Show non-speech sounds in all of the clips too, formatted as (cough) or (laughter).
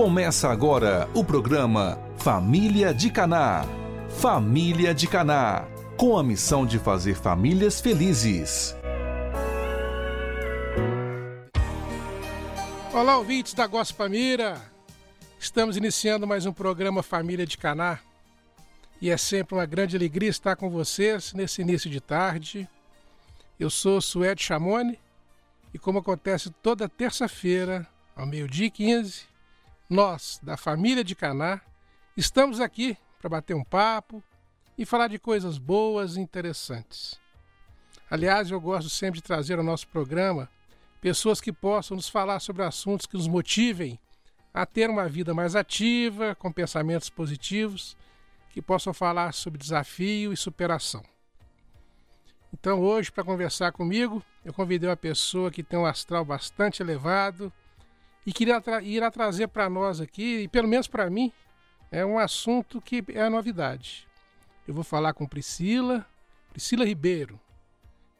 Começa agora o programa Família de Caná. Família de Caná, com a missão de fazer famílias felizes. Olá, ouvintes da Gospamira. Estamos iniciando mais um programa Família de Caná. E é sempre uma grande alegria estar com vocês nesse início de tarde. Eu sou Suede Chamone e como acontece toda terça-feira, ao meio-dia e 15, nós, da família de Caná, estamos aqui para bater um papo e falar de coisas boas e interessantes. Aliás, eu gosto sempre de trazer ao nosso programa pessoas que possam nos falar sobre assuntos que nos motivem a ter uma vida mais ativa, com pensamentos positivos, que possam falar sobre desafio e superação. Então, hoje, para conversar comigo, eu convidei uma pessoa que tem um astral bastante elevado e que irá trazer para nós aqui, e pelo menos para mim, é um assunto que é novidade. Eu vou falar com Priscila, Priscila Ribeiro,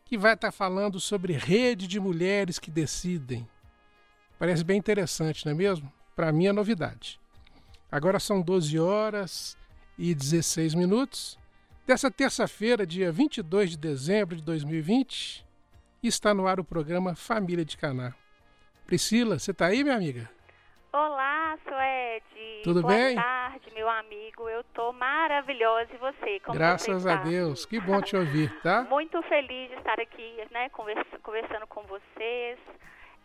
que vai estar tá falando sobre rede de mulheres que decidem. Parece bem interessante, não é mesmo? Para mim é novidade. Agora são 12 horas e 16 minutos dessa terça-feira, dia 22 de dezembro de 2020, está no ar o programa Família de Caná. Priscila, você está aí, minha amiga? Olá, Suede. Tudo Boa bem? Boa tarde, meu amigo. Eu estou maravilhosa e você? Como Graças você a? Deus. Que bom te ouvir, tá? (laughs) Muito feliz de estar aqui, né, conversa, conversando com vocês,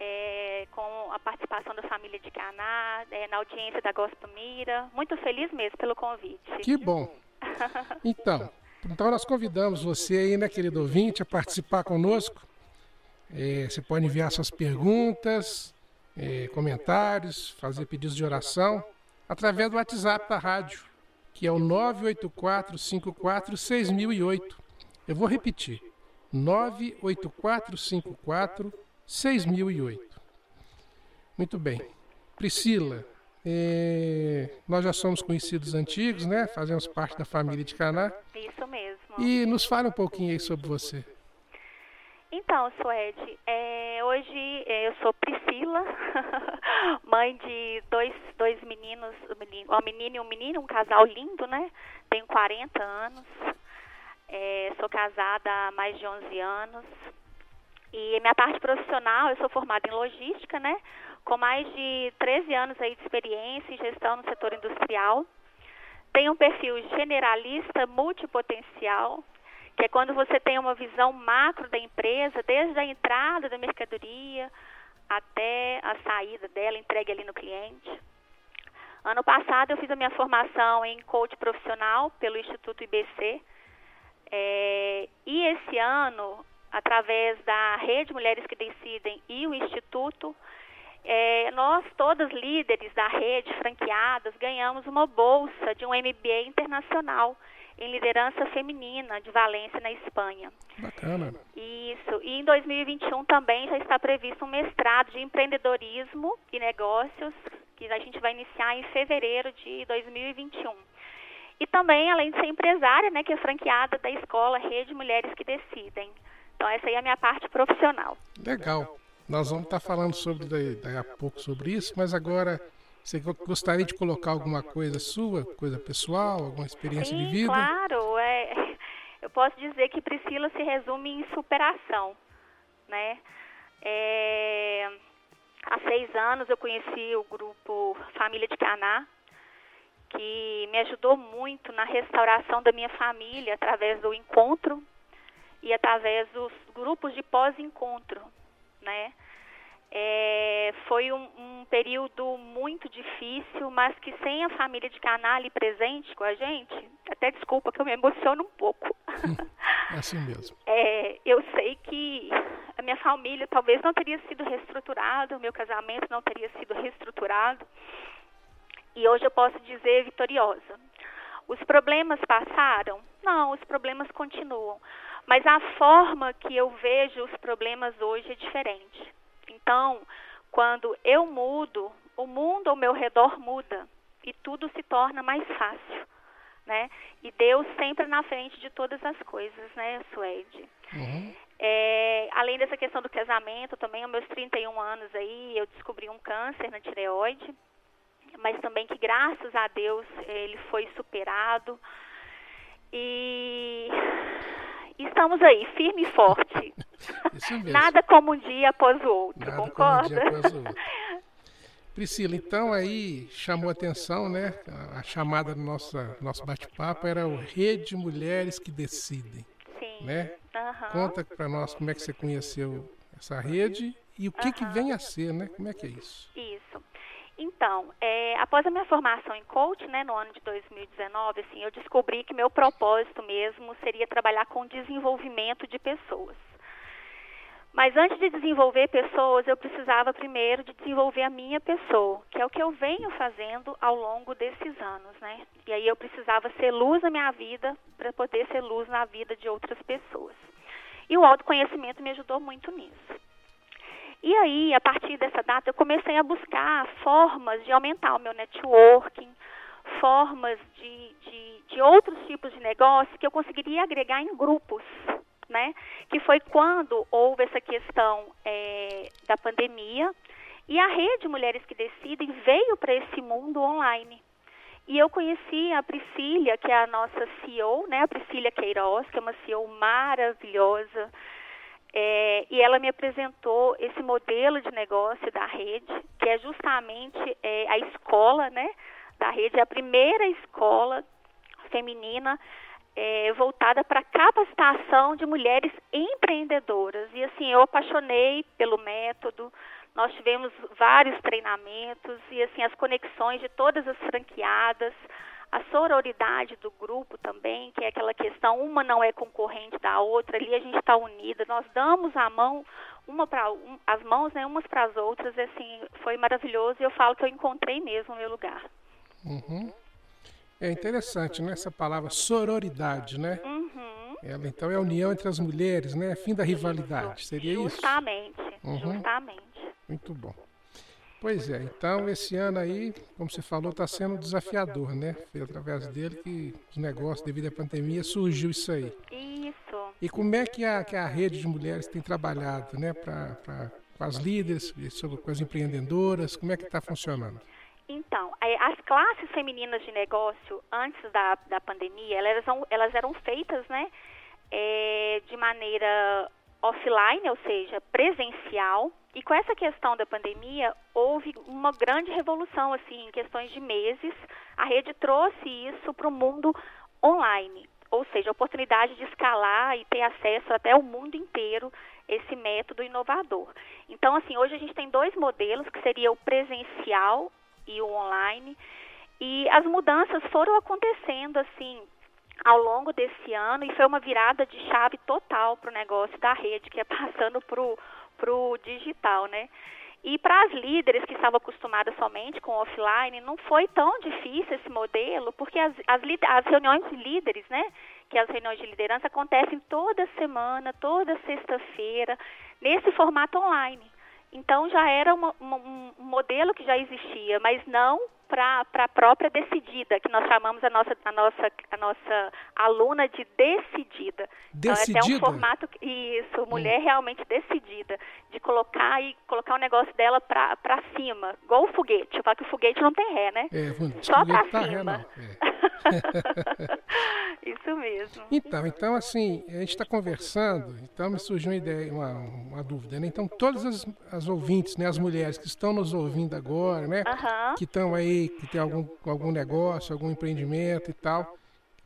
é, com a participação da família de Caná, é, na audiência da Gospel Mira. Muito feliz mesmo pelo convite. Que bom. (laughs) Então, então nós convidamos você aí, né, querido ouvinte, a participar conosco. É, você pode enviar suas perguntas, é, comentários, fazer pedidos de oração através do WhatsApp da rádio, que é o 984 54 6008. Eu vou repetir. 984 54 6008. Muito bem. Priscila, é, nós já somos conhecidos antigos, né? Fazemos parte da família de Caná. Isso mesmo. E nos fale um pouquinho aí sobre você. Então, Suede, é, hoje é, eu sou Priscila, (laughs) mãe de dois, dois meninos, uma menina e um menino, um casal lindo, né? Tenho 40 anos, é, sou casada há mais de 11 anos. E minha parte profissional, eu sou formada em logística, né? Com mais de 13 anos aí de experiência em gestão no setor industrial. Tenho um perfil generalista multipotencial, que é quando você tem uma visão macro da empresa, desde a entrada da mercadoria até a saída dela, entregue ali no cliente. Ano passado eu fiz a minha formação em coach profissional pelo Instituto IBC. É, e esse ano, através da Rede Mulheres que Decidem e o Instituto, é, nós, todas líderes da rede, franqueadas, ganhamos uma bolsa de um MBA internacional em liderança feminina de Valência, na Espanha. Bacana. Isso. E em 2021 também já está previsto um mestrado de empreendedorismo e negócios, que a gente vai iniciar em fevereiro de 2021. E também, além de ser empresária, né, que é franqueada da escola Rede Mulheres que Decidem. Então, essa aí é a minha parte profissional. Legal. Nós vamos estar falando sobre daqui a pouco sobre isso, mas agora você gostaria de colocar alguma coisa sua, coisa pessoal, alguma experiência Sim, de vida? claro. É, (laughs) eu posso dizer que Priscila se resume em superação, né? É, há seis anos eu conheci o grupo Família de Caná, que me ajudou muito na restauração da minha família através do encontro e através dos grupos de pós-encontro, né? É, foi um, um, período muito difícil, mas que sem a família de Caná ali presente com a gente, até desculpa que eu me emociono um pouco. É assim mesmo. (laughs) É, eu sei que a minha família talvez não teria sido reestruturada, o meu casamento não teria sido reestruturado. E hoje eu posso dizer vitoriosa. Os problemas passaram? Não, os problemas continuam. Mas a forma que eu vejo os problemas hoje é diferente. Então, quando eu mudo, o mundo ao meu redor muda e tudo se torna mais fácil, né? E Deus sempre na frente de todas as coisas, né, Suede? Uhum. É, além dessa questão do casamento, também aos meus 31 anos aí, eu descobri um câncer na tireoide. mas também que graças a Deus ele foi superado. E estamos aí, firme e forte. (laughs) Nada como um dia após o outro, Nada concorda? Como um dia após o outro. (laughs) Priscila, então aí chamou atenção, né? A chamada do nosso, nosso bate-papo era o Rede Mulheres que Decidem. Sim. Né? Uhum. Conta para nós como é que você conheceu essa rede e o que, uhum. que vem a ser, né? Como é que é isso? Isso. Então, é, após a minha formação em coach, né, no ano de 2019, assim, eu descobri que meu propósito mesmo seria trabalhar com desenvolvimento de pessoas. Mas antes de desenvolver pessoas, eu precisava primeiro de desenvolver a minha pessoa, que é o que eu venho fazendo ao longo desses anos, né? E aí eu precisava ser luz na minha vida para poder ser luz na vida de outras pessoas. E o autoconhecimento me ajudou muito nisso. E aí, a partir dessa data, eu comecei a buscar formas de aumentar o meu networking, formas de, de, de outros tipos de negócio que eu conseguiria agregar em grupos, né? Que foi quando houve essa questão é, da pandemia e a rede Mulheres que Decidem veio para esse mundo online. E eu conheci a Priscila, que é a nossa CEO, né? A Priscila Queiroz, que é uma CEO maravilhosa. É, e ela me apresentou esse modelo de negócio da rede, que é justamente é, a escola, né? Da rede, é a primeira escola feminina é, voltada para capacitação de mulheres empreendedoras. E assim, eu apaixonei pelo método. Nós tivemos vários treinamentos e assim as conexões de todas as franqueadas, a sororidade do grupo também, que é aquela questão, uma não é concorrente da outra, ali a gente está unida, nós damos a mão uma para um, as mãos, né, umas para as outras, assim, foi maravilhoso e eu falo que eu encontrei mesmo o meu lugar. Uhum. É interessante, né? Essa palavra sororidade, né? Uhum. Ela então é a união entre as mulheres, né? Fim da rivalidade, seria justamente, isso? Justamente, uhum. justamente. Muito bom. Pois é, então esse ano aí, como você falou, está sendo desafiador, né? Foi através dele que os negócios, devido à pandemia, surgiu isso aí. Isso. E como é que a, que a rede de mulheres tem trabalhado, né? Pra, pra, com as líderes, com as empreendedoras, como é que está funcionando? Então, as classes femininas de negócio, antes da, da pandemia, elas, elas eram feitas, né, é, de maneira offline, ou seja, presencial. E com essa questão da pandemia, houve uma grande revolução, assim, em questões de meses. A rede trouxe isso para o mundo online, ou seja, a oportunidade de escalar e ter acesso até o mundo inteiro esse método inovador. Então, assim, hoje a gente tem dois modelos, que seria o presencial e o online. E as mudanças foram acontecendo assim ao longo desse ano e foi uma virada de chave total para o negócio da rede, que é passando para o digital, né? E para as líderes que estavam acostumadas somente com offline, não foi tão difícil esse modelo, porque as, as, as reuniões de líderes, né? Que as reuniões de liderança acontecem toda semana, toda sexta-feira, nesse formato online. Então já era uma, uma, um modelo que já existia, mas não para a própria decidida, que nós chamamos a nossa, a nossa, a nossa aluna de decidida. Decidida? Então, é um formato, isso, mulher hum. realmente decidida, de colocar e colocar o negócio dela para cima, igual o foguete. Eu falo que o foguete não tem ré, né? É, Só para tá cima. É. (laughs) isso mesmo. Então, então, assim, a gente está conversando, então me surgiu uma ideia, uma, uma dúvida, né? Então, todas as, as ouvintes, né, as mulheres que estão nos ouvindo agora, né, que estão aí que tem algum, algum negócio, algum empreendimento e tal,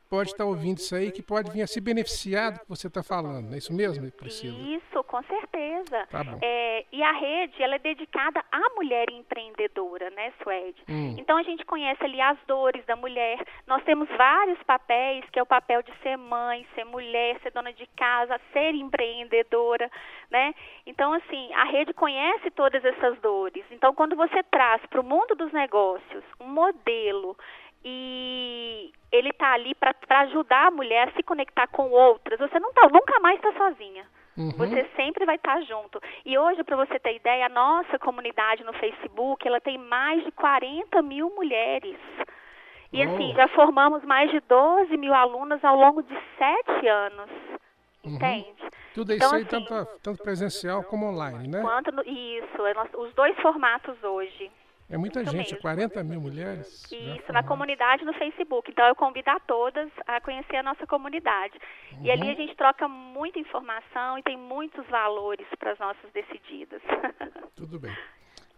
pode estar ouvindo isso aí, que pode vir a se beneficiar do que você está falando. É isso mesmo, Priscila? Isso, com certeza. Tá bom. É, e a rede, ela é dedicada à mulher empreendedora, né, Suede? Hum. Então, a gente conhece ali as dores da mulher. Nós temos vários papéis, que é o papel de ser mãe, ser mulher, ser dona de casa, ser empreendedora, né? Então, assim, a rede conhece todas essas dores. Então, quando você traz para o mundo dos negócios um modelo e ele está ali para ajudar a mulher a se conectar com outras. Você não tá, nunca mais está sozinha. Uhum. Você sempre vai estar tá junto. E hoje, para você ter ideia, a nossa comunidade no Facebook, ela tem mais de 40 mil mulheres. E oh. assim, já formamos mais de 12 mil alunas ao longo de sete anos. Uhum. Entende? Tudo isso então, aí, assim, tanto, tanto presencial como online, né? Quanto no, isso, é os dois formatos hoje. É muita Isso gente, mesmo. 40 mil mulheres. Isso, na comunidade no Facebook. Então eu convido a todas a conhecer a nossa comunidade. Uhum. E ali uhum. a gente troca muita informação e tem muitos valores para as nossas decididas. (laughs) Tudo bem.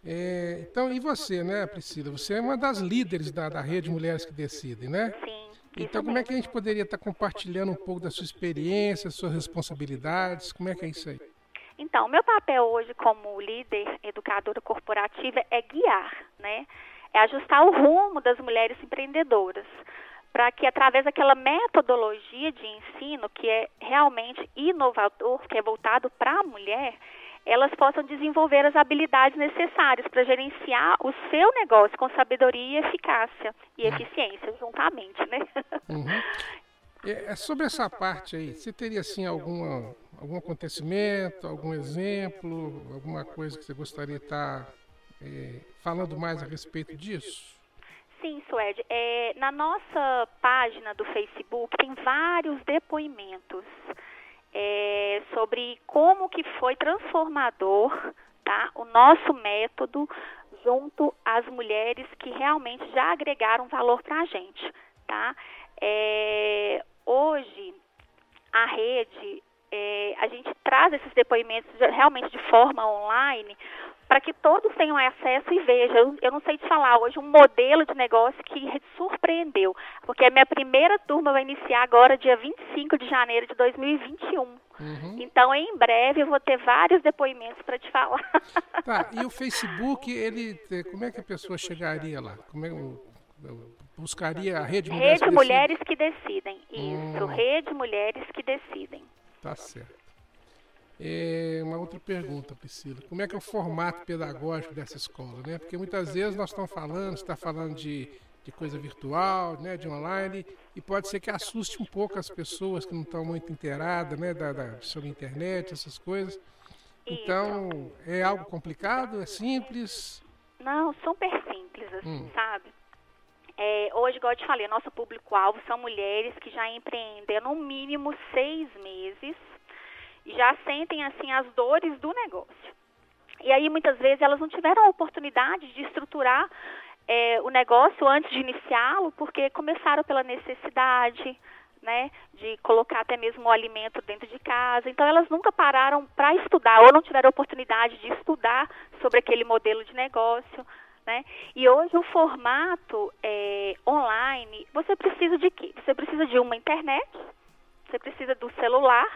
É, então, e você, né, Priscila? Você é uma das líderes da, da rede Mulheres que Decidem, né? Sim. Então, como é que a gente poderia estar compartilhando um pouco da sua experiência, suas responsabilidades? Como é que é isso aí? Então, o meu papel hoje como líder educadora corporativa é guiar, né? É ajustar o rumo das mulheres empreendedoras para que através daquela metodologia de ensino que é realmente inovador, que é voltado para a mulher, elas possam desenvolver as habilidades necessárias para gerenciar o seu negócio com sabedoria e eficácia e uhum. eficiência juntamente, né? Uhum. (laughs) É, é, sobre essa parte aí, você teria assim alguma, algum acontecimento, algum exemplo, alguma coisa que você gostaria de estar é, falando mais a respeito disso? Sim, Suede. É, na nossa página do Facebook tem vários depoimentos é, sobre como que foi transformador tá, o nosso método junto às mulheres que realmente já agregaram valor para a gente. Tá? É, hoje, a rede, é, a gente traz esses depoimentos realmente de forma online para que todos tenham acesso e vejam. Eu não sei te falar hoje um modelo de negócio que surpreendeu, porque a minha primeira turma vai iniciar agora dia 25 de janeiro de 2021. Uhum. Então, em breve, eu vou ter vários depoimentos para te falar. Tá, e o Facebook, ele, como é que a pessoa chegaria lá? Como é, buscaria a Rede Mulheres Rede que Mulheres que Decidem, isso, hum. Rede Mulheres que Decidem. Tá certo. É uma outra pergunta, Priscila. Como é que é o formato pedagógico dessa escola? Né? Porque muitas vezes nós estamos falando, está falando de, de coisa virtual, né, de online, e pode ser que assuste um pouco as pessoas que não estão muito inteiradas né, da, da, sobre a internet, essas coisas. Então, é algo complicado? É simples? Não, super simples, assim, hum. sabe? É, hoje, igual eu te falei, nosso público-alvo são mulheres que já empreenderam no mínimo seis meses já sentem assim as dores do negócio. E aí muitas vezes elas não tiveram a oportunidade de estruturar é, o negócio antes de iniciá-lo, porque começaram pela necessidade, né, de colocar até mesmo o alimento dentro de casa. Então elas nunca pararam para estudar ou não tiveram oportunidade de estudar sobre aquele modelo de negócio. Né? E hoje o formato é, online, você precisa de quê? Você precisa de uma internet, você precisa do celular,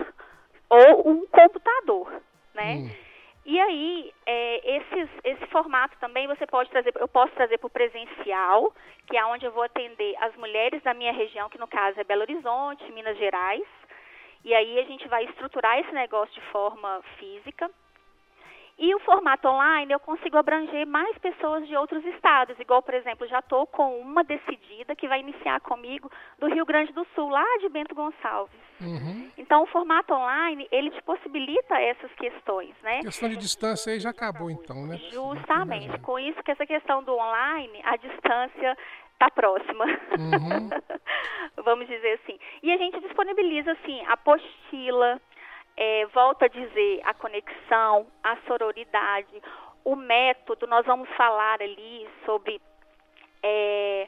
ou um computador, né? Hum. E aí, é, esses, esse formato também você pode trazer, eu posso trazer para o presencial, que é onde eu vou atender as mulheres da minha região, que no caso é Belo Horizonte, Minas Gerais. E aí a gente vai estruturar esse negócio de forma física. E o formato online eu consigo abranger mais pessoas de outros estados, igual, por exemplo, já estou com uma decidida que vai iniciar comigo do Rio Grande do Sul, lá de Bento Gonçalves. Uhum. Então, o formato online, ele te possibilita essas questões, né? A questão de distância aí já acabou, então, né? Justamente. Com isso que essa questão do online, a distância está próxima. Uhum. (laughs) Vamos dizer assim. E a gente disponibiliza, assim, apostila, é, volto a dizer, a conexão, a sororidade, o método, nós vamos falar ali sobre é,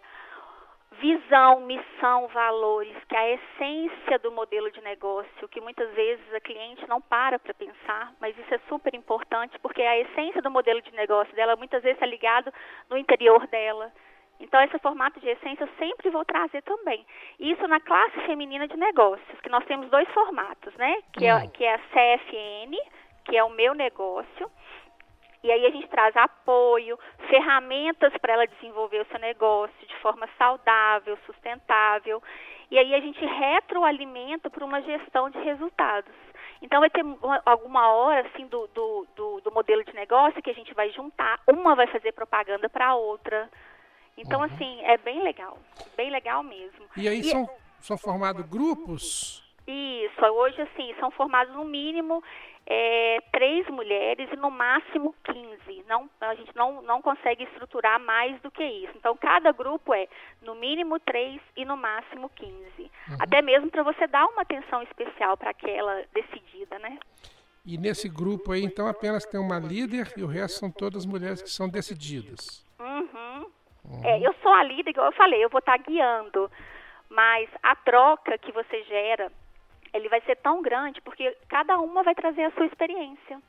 visão, missão, valores, que é a essência do modelo de negócio, que muitas vezes a cliente não para para pensar, mas isso é super importante, porque a essência do modelo de negócio dela muitas vezes está ligado no interior dela, então, esse formato de essência eu sempre vou trazer também. Isso na classe feminina de negócios, que nós temos dois formatos, né? Que, é, hum. que é a CFN, que é o meu negócio. E aí a gente traz apoio, ferramentas para ela desenvolver o seu negócio de forma saudável, sustentável. E aí a gente retroalimenta para uma gestão de resultados. Então vai ter alguma hora assim do, do, do, do modelo de negócio que a gente vai juntar, uma vai fazer propaganda para a outra então, uhum. assim, é bem legal. Bem legal mesmo. E aí e, são, são formados grupos? Isso, hoje, assim, são formados no mínimo é, três mulheres e no máximo 15. Não, a gente não, não consegue estruturar mais do que isso. Então, cada grupo é no mínimo três e no máximo 15. Uhum. Até mesmo para você dar uma atenção especial para aquela decidida, né? E nesse grupo aí, então, apenas tem uma líder e o resto são todas mulheres que são decididas. Uhum Uhum. É, eu sou a líder, igual eu falei, eu vou estar tá guiando, mas a troca que você gera, ele vai ser tão grande porque cada uma vai trazer a sua experiência.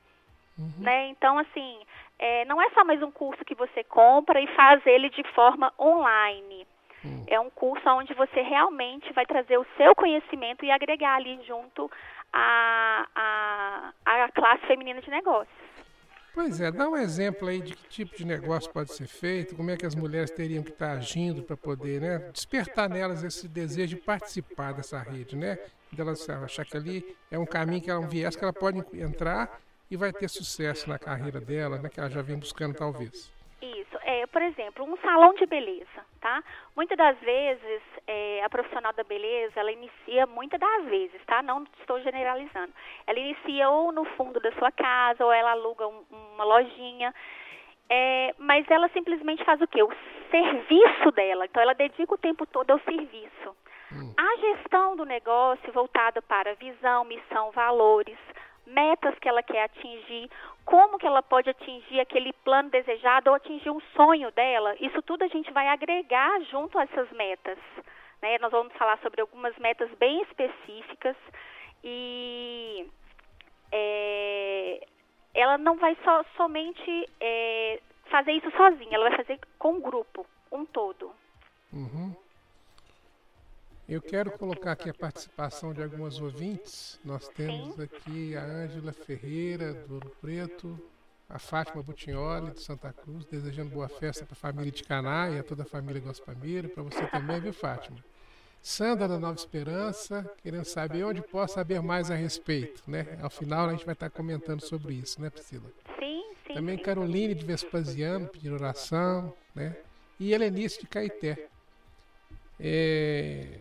Uhum. Né? Então, assim, é, não é só mais um curso que você compra e faz ele de forma online. Uhum. É um curso onde você realmente vai trazer o seu conhecimento e agregar ali junto à a, a, a classe feminina de negócios. Pois é, dá um exemplo aí de que tipo de negócio pode ser feito, como é que as mulheres teriam que estar agindo para poder né, despertar nelas esse desejo de participar dessa rede, né? Delas achar que ali é um caminho, que é um viés que ela pode entrar e vai ter sucesso na carreira dela, né, que ela já vem buscando talvez. Isso, é, por exemplo, um salão de beleza, tá? Muitas das vezes é, a profissional da beleza, ela inicia muitas das vezes, tá? Não estou generalizando. Ela inicia ou no fundo da sua casa, ou ela aluga um, uma lojinha, é, mas ela simplesmente faz o quê? O serviço dela. Então ela dedica o tempo todo ao serviço. Hum. A gestão do negócio voltada para visão, missão, valores, metas que ela quer atingir, como que ela pode atingir aquele plano desejado ou atingir um sonho dela. Isso tudo a gente vai agregar junto a essas metas. Né? Nós vamos falar sobre algumas metas bem específicas e é, ela não vai só, somente é, fazer isso sozinha, ela vai fazer com um grupo, um todo. Uhum. Eu quero colocar aqui a participação de algumas ouvintes. Nós temos aqui a Ângela Ferreira, do Ouro Preto, a Fátima Butinholi, de Santa Cruz, desejando boa festa para a família de Caná e a toda a família Gospamira, para você também, viu, Fátima? Sandra da Nova Esperança, querendo saber onde posso saber mais a respeito, né? Ao final a gente vai estar comentando sobre isso, né, Priscila? Sim, sim. Também. Caroline de Vespasiano, pedindo oração, né? E Helenice de Caeté. É,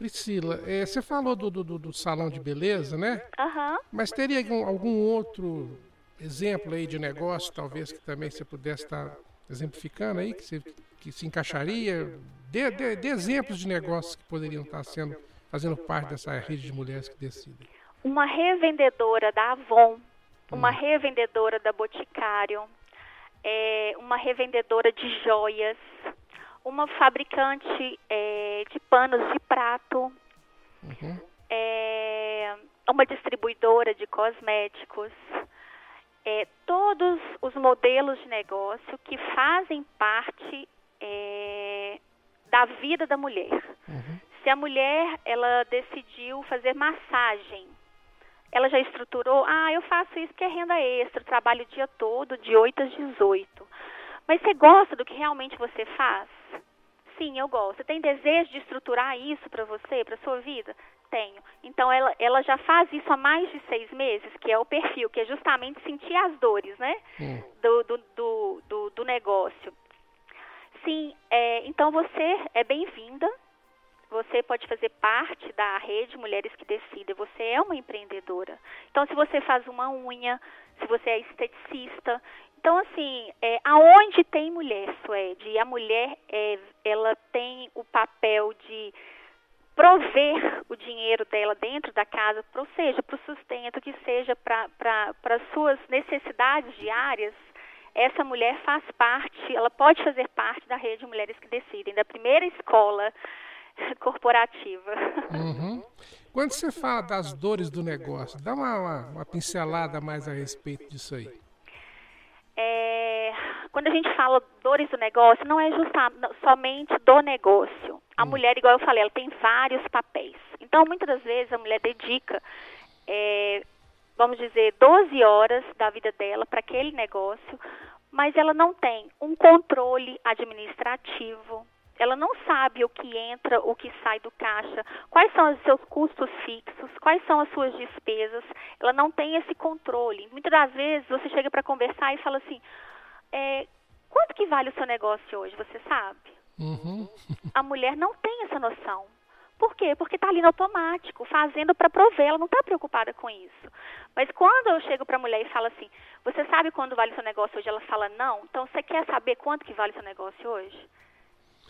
Priscila, é, você falou do, do, do, salão de beleza, né? Aham. Uhum. Mas teria algum, algum, outro exemplo aí de negócio, talvez, que também você pudesse estar exemplificando aí, que, você, que se encaixaria? Dê, dê, dê exemplos de negócios que poderiam estar sendo, fazendo parte dessa rede de mulheres que decidem. Uma revendedora da Avon, uma hum. revendedora da Boticário, é, uma revendedora de joias, uma fabricante é, de panos de prato, uhum. é, uma distribuidora de cosméticos, é, todos os modelos de negócio que fazem parte é, da vida da mulher. Uhum. Se a mulher ela decidiu fazer massagem, ela já estruturou, ah, eu faço isso que é renda extra, trabalho o dia todo, de 8 às 18. Mas você gosta do que realmente você faz? Sim, eu gosto. Você tem desejo de estruturar isso para você, para sua vida? Tenho. Então ela, ela já faz isso há mais de seis meses, que é o perfil, que é justamente sentir as dores, né? Hum. Do, do, do, do, do negócio. Sim, é, então você é bem-vinda. Você pode fazer parte da rede Mulheres que Decidem. Você é uma empreendedora. Então, se você faz uma unha, se você é esteticista, então, assim, é, aonde tem mulher, Suede, e a mulher, é, ela tem o papel de prover o dinheiro dela dentro da casa, ou seja, para o sustento, que seja para as suas necessidades diárias, essa mulher faz parte, ela pode fazer parte da rede de mulheres que decidem, da primeira escola (laughs) corporativa. Uhum. Quando você fala das dores do negócio, dá uma, uma, uma pincelada mais a respeito disso aí. É, quando a gente fala dores do negócio, não é justa, somente do negócio. A hum. mulher, igual eu falei, ela tem vários papéis. Então, muitas das vezes, a mulher dedica, é, vamos dizer, 12 horas da vida dela para aquele negócio, mas ela não tem um controle administrativo, ela não sabe o que entra, o que sai do caixa, quais são os seus custos fixos, quais são as suas despesas, ela não tem esse controle. Muitas das vezes você chega para conversar e fala assim, é, quanto que vale o seu negócio hoje, você sabe? Uhum. (laughs) A mulher não tem essa noção. Por quê? Porque está ali no automático, fazendo para prover, ela não está preocupada com isso. Mas quando eu chego para a mulher e falo assim, você sabe quando vale o seu negócio hoje? Ela fala, não. Então, você quer saber quanto que vale o seu negócio hoje?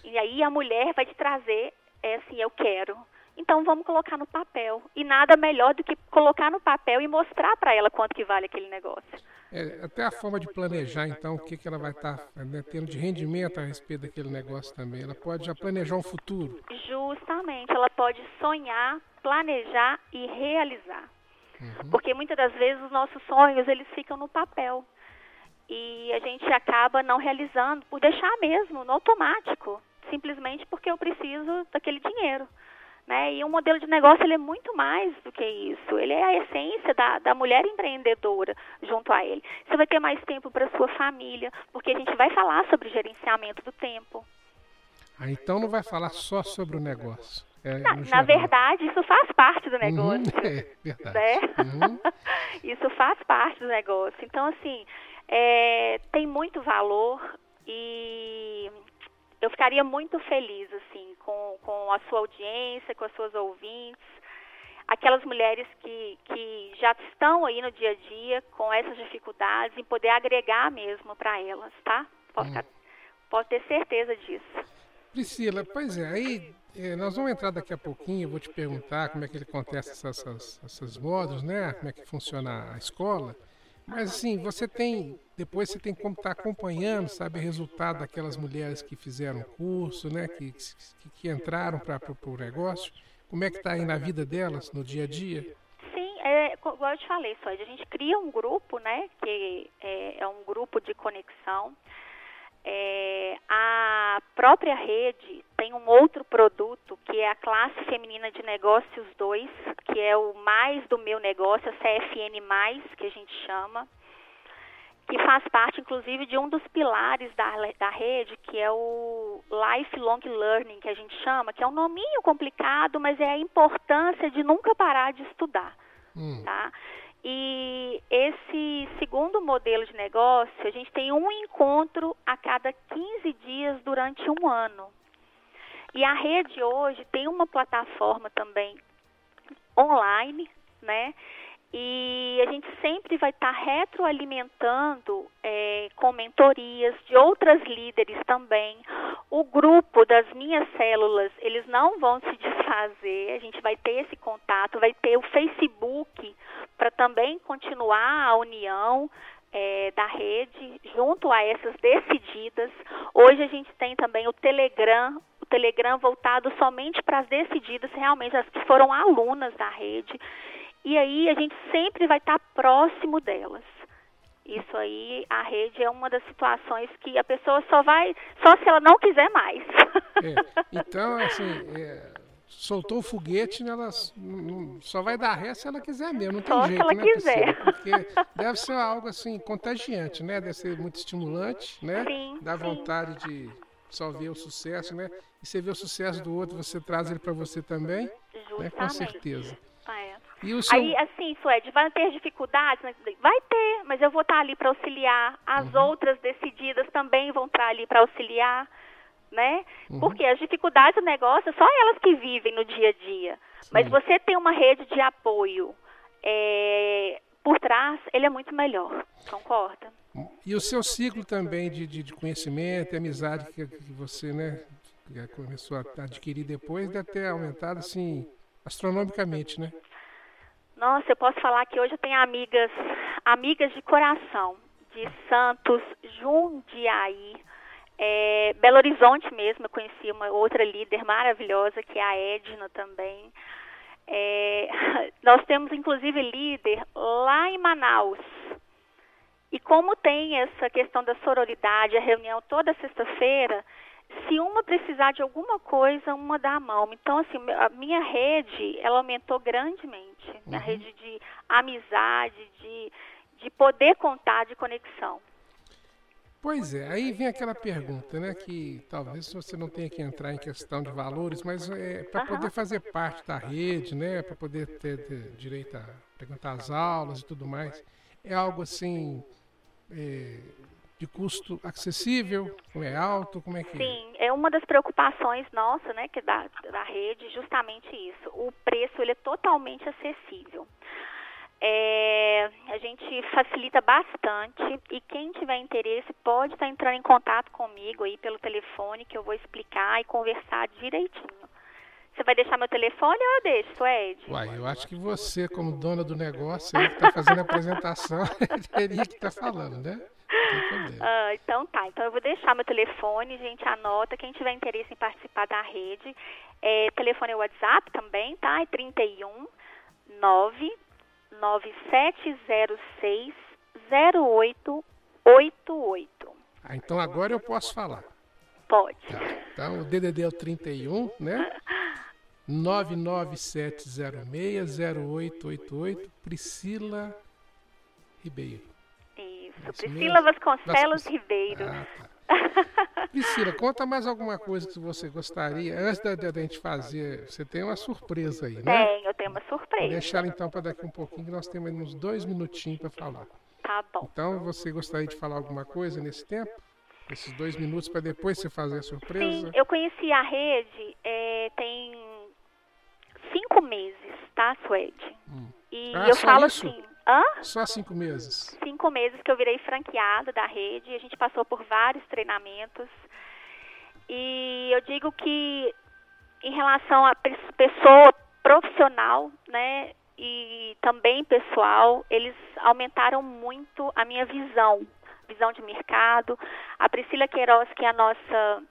E aí a mulher vai te trazer, é assim, eu quero. Então vamos colocar no papel. E nada melhor do que colocar no papel e mostrar para ela quanto que vale aquele negócio. É, até a forma de planejar, então, o que, que ela vai estar tá, né, tendo de rendimento a respeito daquele negócio também. Ela pode já planejar um futuro. Justamente, ela pode sonhar, planejar e realizar. Uhum. Porque muitas das vezes os nossos sonhos, eles ficam no papel. E a gente acaba não realizando por deixar mesmo, no automático. Simplesmente porque eu preciso daquele dinheiro. Né? E um modelo de negócio ele é muito mais do que isso. Ele é a essência da, da mulher empreendedora junto a ele. Você vai ter mais tempo para sua família, porque a gente vai falar sobre gerenciamento do tempo. Ah, então não vai falar só sobre o negócio. É, na, na, verdade, isso faz parte do uhum, negócio. Uhum, (laughs) é verdade. Né? Uhum. (laughs) isso faz parte do negócio. Então, assim, é, tem muito valor e eu ficaria muito feliz assim com, com a sua audiência, com as suas ouvintes, aquelas mulheres que, que já estão aí no dia a dia com essas dificuldades, em poder agregar mesmo para elas, tá? Pode, hum. pode ter certeza disso. Priscila, pois é, aí é, nós vamos entrar daqui a pouquinho, eu vou te perguntar como é que ele acontece essas, essas, esses modos, né? Como é que funciona a escola. Mas assim, você tem, depois você tem como estar tá acompanhando, sabe, o resultado daquelas mulheres que fizeram curso, né, que, que, que entraram para o negócio. Como é que está aí na vida delas, no dia a dia? Sim, é, igual eu te falei, só a gente cria um grupo, né, que é, é um grupo de conexão é, a própria rede tem um outro produto que é a classe feminina de negócios 2, que é o mais do meu negócio, a CFN, que a gente chama, que faz parte, inclusive, de um dos pilares da, da rede, que é o Lifelong Learning, que a gente chama, que é um nominho complicado, mas é a importância de nunca parar de estudar. Hum. Tá? E esse segundo modelo de negócio, a gente tem um encontro a cada 15 dias durante um ano. E a rede hoje tem uma plataforma também online, né? E a gente sempre vai estar tá retroalimentando é, com mentorias de outras líderes também. O grupo das minhas células, eles não vão se desfazer, a gente vai ter esse contato, vai ter o Facebook para também continuar a união é, da rede junto a essas decididas. Hoje a gente tem também o Telegram, o Telegram voltado somente para as decididas, realmente as que foram alunas da rede. E aí a gente sempre vai estar próximo delas. Isso aí, a rede é uma das situações que a pessoa só vai, só se ela não quiser mais. É, então, assim, é, soltou o foguete, ela só vai dar ré se ela quiser mesmo, não tem só jeito, se ela né, quiser. Porque deve ser algo assim contagiante, né? Deve ser muito estimulante, né? Sim, Dá sim. vontade de só ver o sucesso, né? E você vê o sucesso do outro, você traz ele para você também, né? Com certeza. Seu... Aí, assim, Suede, vai ter dificuldades? Vai ter, mas eu vou estar ali para auxiliar. As uhum. outras decididas também vão estar ali para auxiliar, né? Uhum. Porque as dificuldades do negócio, só elas que vivem no dia a dia. Sim. Mas você tem uma rede de apoio é, por trás, ele é muito melhor, concorda? E o seu ciclo também de, de, de conhecimento e amizade que, que você, né, começou a adquirir depois, deve ter aumentado, assim, astronomicamente, né? Nossa, eu posso falar que hoje eu tenho amigas, amigas de coração, de Santos, Jundiaí, é, Belo Horizonte mesmo, eu conheci uma outra líder maravilhosa, que é a Edna também. É, (laughs) nós temos inclusive líder lá em Manaus. E como tem essa questão da sororidade, a reunião toda sexta-feira, se uma precisar de alguma coisa, uma dá a mão. Então, assim, a minha rede, ela aumentou grandemente. Minha uhum. rede de amizade, de, de poder contar, de conexão. Pois é, aí vem aquela pergunta, né, que talvez você não tenha que entrar em questão de valores, mas é, para poder fazer parte da rede, né, para poder ter, ter, direito a perguntar as aulas e tudo mais, é algo assim é, de custo acessível? É alto? Como é que Sim, é uma das preocupações nossa, né, que da, da rede, justamente isso. O preço ele é totalmente acessível. É, a gente facilita bastante e quem tiver interesse pode estar entrando em contato comigo aí pelo telefone que eu vou explicar e conversar direitinho. Você vai deixar meu telefone ou eu deixo, Suede? Uai, eu acho que você, como dona do negócio, que está fazendo a apresentação, (laughs) teria que estar tá falando, né? Ah, então tá, então eu vou deixar meu telefone, gente, anota. Quem tiver interesse em participar da rede, é, telefone é WhatsApp também, tá? É 31 9 9706 0888. Ah, então agora eu posso falar. Pode. Tá. Então o DDD é o 31, né? (laughs) 997060888, Priscila Ribeiro. Isso, Priscila Vasconcelos Ribeiro. Ah, tá. (laughs) Priscila, conta mais alguma coisa que você gostaria, antes da, da gente fazer, você tem uma surpresa aí, né? Tem, eu tenho uma surpresa. Vou deixar então para daqui um pouquinho, que nós temos uns dois minutinhos para falar. Tá bom. Então, você gostaria de falar alguma coisa nesse tempo? Esses dois minutos para depois você fazer a surpresa? Sim, eu conheci a rede é, tem cinco meses, tá, Suede? Hum. E ah, eu falo isso? assim. Hã? Só cinco meses. Cinco meses que eu virei franqueada da rede. A gente passou por vários treinamentos. E eu digo que em relação a pessoa profissional, né, e também pessoal, eles aumentaram muito a minha visão, visão de mercado. A Priscila Queiroz, que é a nossa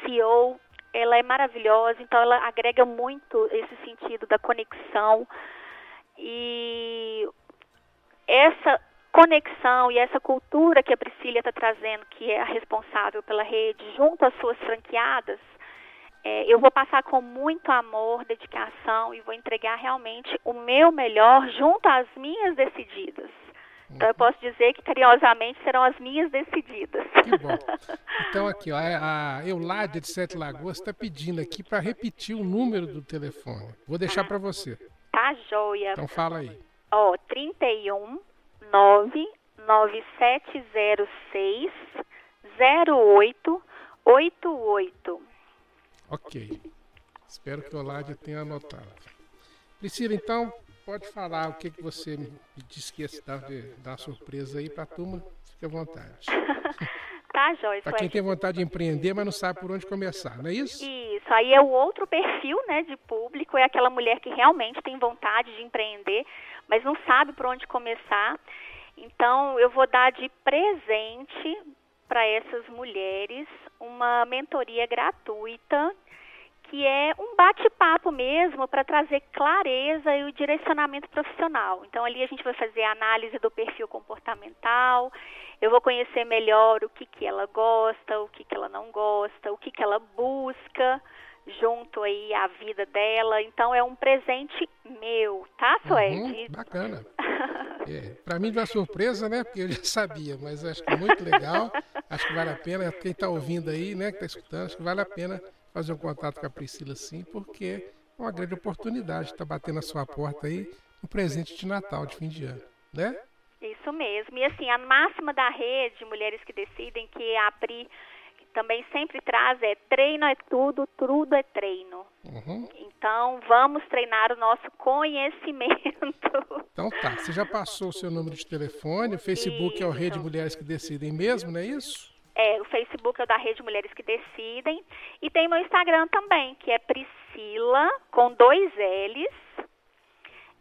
CEO, ela é maravilhosa, então ela agrega muito esse sentido da conexão e essa conexão e essa cultura que a Priscila está trazendo, que é a responsável pela rede, junto às suas franqueadas, é, eu vou passar com muito amor, dedicação e vou entregar realmente o meu melhor junto às minhas decididas. Então eu posso dizer que carinhosamente serão as minhas decididas. Que bom. Então aqui, ó, a Euládia de Sete Lagoas está pedindo aqui para repetir o número do telefone. Vou deixar para você. Tá joia. Então fala aí. Ó, 31 99706 0888. Ok. Espero que o Oládia tenha anotado. Priscila, então, pode falar o que, que você me disse que ia dar, dar uma surpresa aí para a turma. Fique à vontade. (laughs) tá, Joyce. Para quem tem vontade de empreender, mas não sabe por onde começar, não é isso? Isso. Aí é o outro (laughs) perfil né, de público, é aquela mulher que realmente tem vontade de empreender, mas não sabe por onde começar. Então, eu vou dar de presente para essas mulheres uma mentoria gratuita que é um bate-papo mesmo para trazer clareza e o direcionamento profissional. Então ali a gente vai fazer a análise do perfil comportamental, eu vou conhecer melhor o que, que ela gosta, o que, que ela não gosta, o que, que ela busca junto aí à vida dela. Então é um presente meu, tá, Suede? Uhum, bacana. é, para mim uma surpresa, né? Porque eu já sabia, mas acho que é muito legal. Acho que vale a pena, quem está ouvindo aí, né, que está escutando, acho que vale a pena fazer um contato com a Priscila sim, porque é uma grande oportunidade estar tá batendo a sua porta aí um presente de Natal, de fim de ano, né? Isso mesmo. E assim, a máxima da rede Mulheres que Decidem, que a Pri também sempre traz é treino é tudo, tudo é treino. Uhum. Então, vamos treinar o nosso conhecimento. (laughs) Então tá, você já passou o seu número de telefone, o Facebook isso. é o Rede Mulheres que Decidem mesmo, não é isso? É, o Facebook é o da Rede Mulheres que Decidem. E tem meu Instagram também, que é Priscila, com dois L's,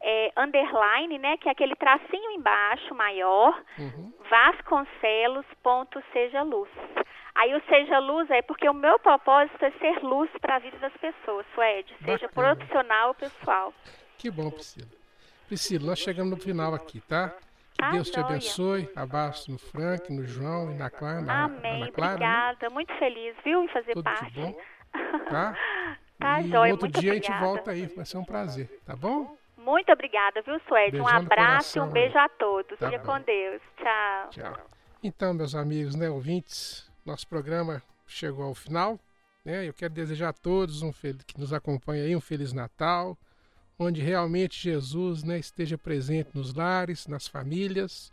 é, underline, né, que é aquele tracinho embaixo, maior, uhum. vasconcelos.sejaluz. Aí o Seja Luz é porque o meu propósito é ser luz para a vida das pessoas, Suede, seja Bacana. profissional ou pessoal. Que bom, Priscila. Priscila, nós chegamos no final aqui, tá? Que Deus te abençoe. Abraço no Frank, no João e na Clara. Na, Amém. Na Clara, né? Obrigada. Né? Muito feliz, viu, em fazer Tudo parte. Bom. Tá? (laughs) tá, e joia. outro dia obrigada. a gente volta aí. Vai ser um prazer, tá bom? Muito obrigada, viu, Suede? Um abraço e um beijo a todos. Tá Fique com Deus. Tchau. Tchau. Então, meus amigos, né, ouvintes, nosso programa chegou ao final. Né? Eu quero desejar a todos um que nos acompanham aí um Feliz Natal, onde realmente Jesus né, esteja presente nos lares, nas famílias,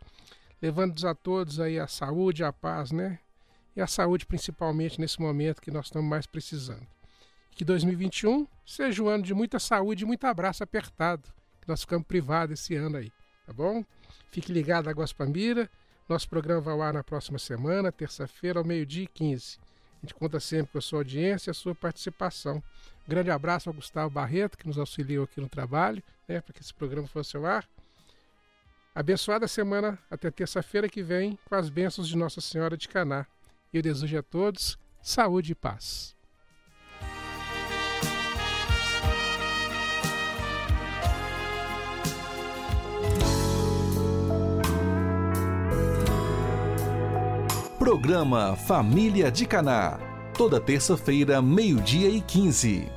levando-nos a todos aí a saúde, a paz, né? E a saúde principalmente nesse momento que nós estamos mais precisando. Que 2021 seja um ano de muita saúde e muito abraço apertado que nós ficamos privados esse ano aí, tá bom? Fique ligado à Gospamira. Nosso programa vai ao ar na próxima semana, terça-feira, ao meio-dia e 15. A gente conta sempre com a sua audiência e a sua participação. Grande abraço ao Gustavo Barreto, que nos auxiliou aqui no trabalho, né, para que esse programa fosse ao ar. Abençoada semana até terça-feira que vem, com as bênçãos de Nossa Senhora de Caná. E eu desejo a todos saúde e paz. Programa Família de Caná. Toda terça-feira, meio-dia e quinze.